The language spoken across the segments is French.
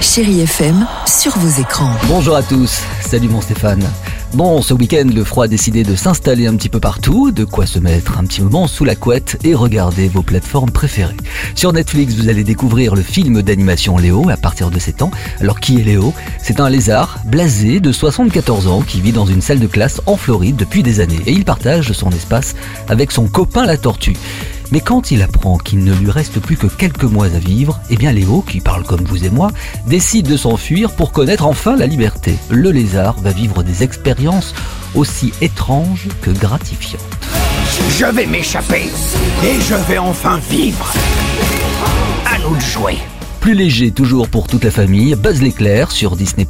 Chérie FM sur vos écrans. Bonjour à tous, salut mon Stéphane. Bon, ce week-end, le froid a décidé de s'installer un petit peu partout, de quoi se mettre un petit moment sous la couette et regarder vos plateformes préférées. Sur Netflix, vous allez découvrir le film d'animation Léo à partir de 7 ans. Alors qui est Léo? C'est un lézard blasé de 74 ans qui vit dans une salle de classe en Floride depuis des années et il partage son espace avec son copain la tortue. Mais quand il apprend qu'il ne lui reste plus que quelques mois à vivre, eh bien Léo, qui parle comme vous et moi, décide de s'enfuir pour connaître enfin la liberté. Le lézard va vivre des expériences aussi étranges que gratifiantes. Je vais m'échapper et je vais enfin vivre. À nous de jouer. Plus léger toujours pour toute la famille, Buzz l'éclair sur Disney+.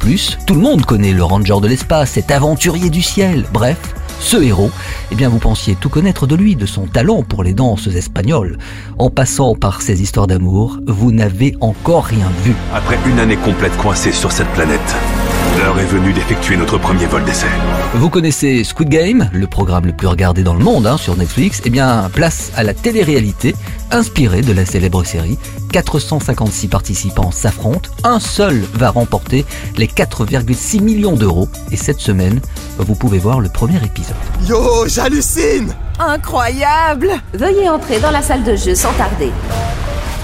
Tout le monde connaît le ranger de l'espace, cet aventurier du ciel. Bref, ce héros, eh bien vous pensiez tout connaître de lui, de son talent pour les danses espagnoles. En passant par ses histoires d'amour, vous n'avez encore rien vu. Après une année complète coincée sur cette planète, l'heure est venue d'effectuer notre premier vol d'essai. Vous connaissez Squid Game, le programme le plus regardé dans le monde hein, sur Netflix Eh bien, place à la télé-réalité, inspirée de la célèbre série. 456 participants s'affrontent, un seul va remporter les 4,6 millions d'euros. Et cette semaine, vous pouvez voir le premier épisode. Yo, j'hallucine Incroyable Veuillez entrer dans la salle de jeu sans tarder.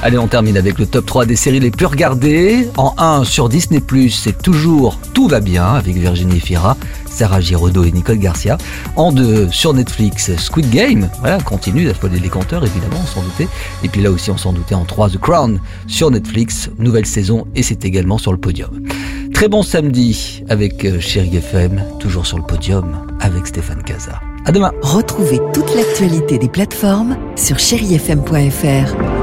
Allez, on termine avec le top 3 des séries les plus regardées. En 1 sur Disney+, c'est toujours Tout va bien avec Virginie Fira, Sarah Giraudot et Nicole Garcia. En 2 sur Netflix, Squid Game, voilà, continue d'affoler les compteurs évidemment, on s'en doutait. Et puis là aussi on s'en doutait en 3 The Crown sur Netflix, nouvelle saison et c'est également sur le podium. Très bon samedi avec euh, Chérie FM, toujours sur le podium avec Stéphane Casa. À demain. Retrouvez toute l'actualité des plateformes sur chérifm.fr.